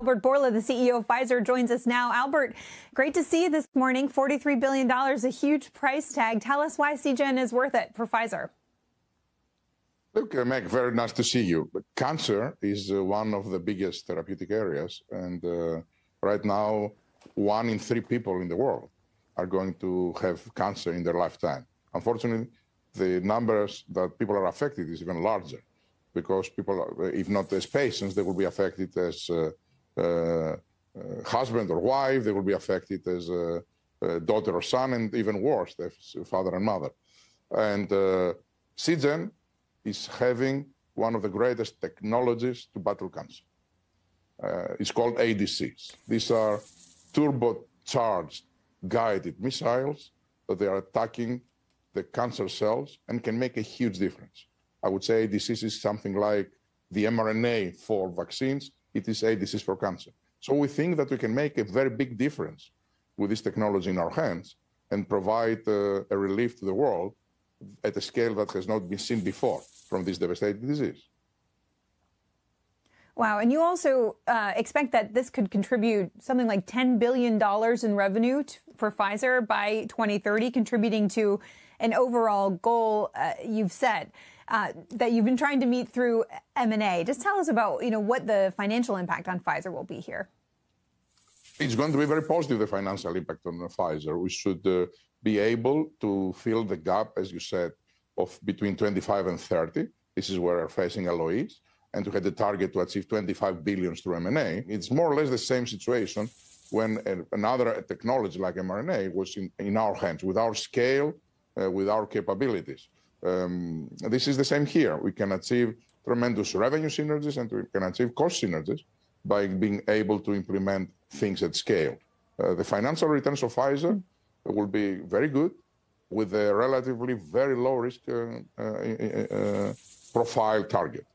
Albert Bourla, the CEO of Pfizer, joins us now. Albert, great to see you this morning. $43 billion, a huge price tag. Tell us why Seagen is worth it for Pfizer. Look, uh, Meg, very nice to see you. Cancer is uh, one of the biggest therapeutic areas. And uh, right now, one in three people in the world are going to have cancer in their lifetime. Unfortunately, the numbers that people are affected is even larger because people, if not as patients, they will be affected as uh, uh, uh, Uh, uh, husband or wife, they will be affected as a, daughter or son, and even worse, the father and mother. And uh, Seagen is having one of the greatest technologies to battle cancer. Uh, it's called ADCs. These are turbocharged guided missiles that they are attacking the cancer cells and can make a huge difference. I would say ADCs is something like the mRNA for vaccines it is a disease for cancer. So we think that we can make a very big difference with this technology in our hands and provide uh, a relief to the world at a scale that has not been seen before from this devastating disease. Wow. And you also uh, expect that this could contribute something like $10 billion in revenue for Pfizer by 2030, contributing to an overall goal uh, you've set uh, that you've been trying to meet through M&A. Just tell us about, you know, what the financial impact on Pfizer will be here. It's going to be very positive, the financial impact on Pfizer. We should uh, be able to fill the gap, as you said, of between 25 and 30. This is where we're facing LOEs. And to have the target to achieve 25 billion through M&A. It's more or less the same situation when another technology like mRNA was in, in our hands, with our scale, uh, with our capabilities. Um, this is the same here. We can achieve tremendous revenue synergies and we can achieve cost synergies by being able to implement things at scale. Uh, the financial returns of Pfizer will be very good with a relatively very low risk uh, uh, uh profile target.